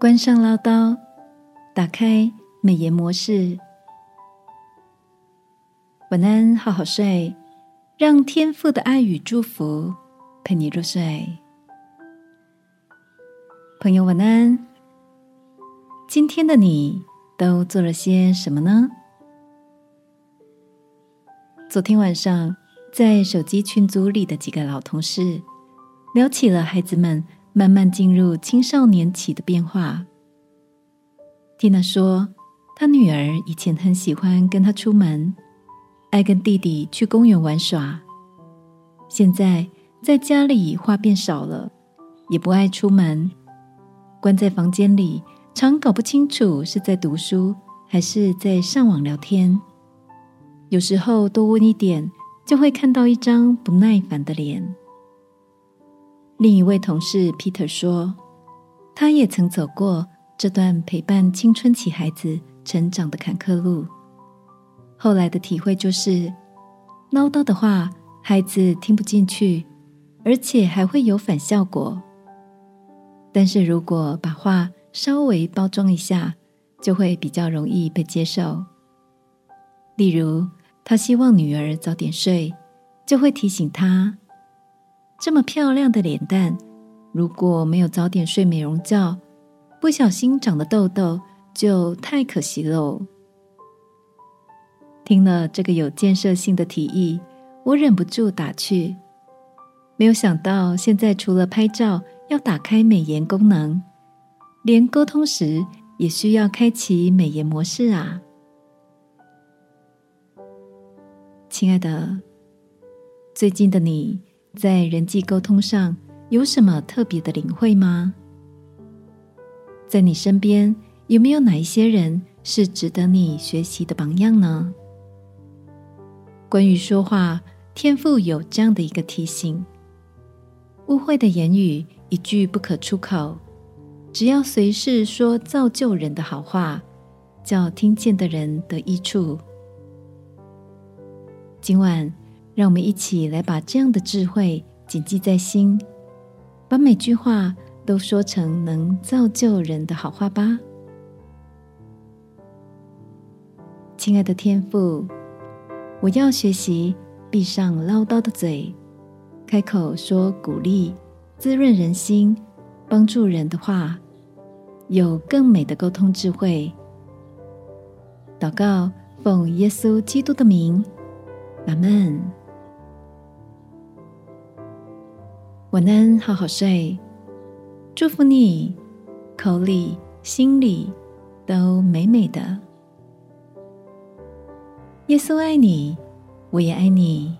关上唠叨，打开美颜模式。晚安，好好睡，让天父的爱与祝福陪你入睡。朋友，晚安。今天的你都做了些什么呢？昨天晚上，在手机群组里的几个老同事聊起了孩子们慢慢进入青少年期的变化。蒂娜说，她女儿以前很喜欢跟她出门，爱跟弟弟去公园玩耍。现在在家里话变少了，也不爱出门，关在房间里，常搞不清楚是在读书还是在上网聊天。有时候多问一点，就会看到一张不耐烦的脸。另一位同事 Peter 说，他也曾走过这段陪伴青春期孩子成长的坎坷路。后来的体会就是，唠叨的话孩子听不进去，而且还会有反效果。但是如果把话稍微包装一下，就会比较容易被接受。例如，他希望女儿早点睡，就会提醒她：这么漂亮的脸蛋，如果没有早点睡美容觉，不小心长的痘痘就太可惜喽。听了这个有建设性的提议，我忍不住打趣：没有想到，现在除了拍照要打开美颜功能，连沟通时也需要开启美颜模式啊！亲爱的，最近的你在人际沟通上有什么特别的领会吗？在你身边有没有哪一些人是值得你学习的榜样呢？关于说话，天赋有这样的一个提醒：污秽的言语一句不可出口，只要随时说造就人的好话，叫听见的人得益处。今晚，让我们一起来把这样的智慧谨记在心，把每句话都说成能造就人的好话吧。亲爱的天父，我要学习闭上唠叨的嘴，开口说鼓励、滋润人心、帮助人的话，有更美的沟通智慧。祷告，奉耶稣基督的名。阿门。晚安，好好睡。祝福你，口里、心里都美美的。耶稣爱你，我也爱你。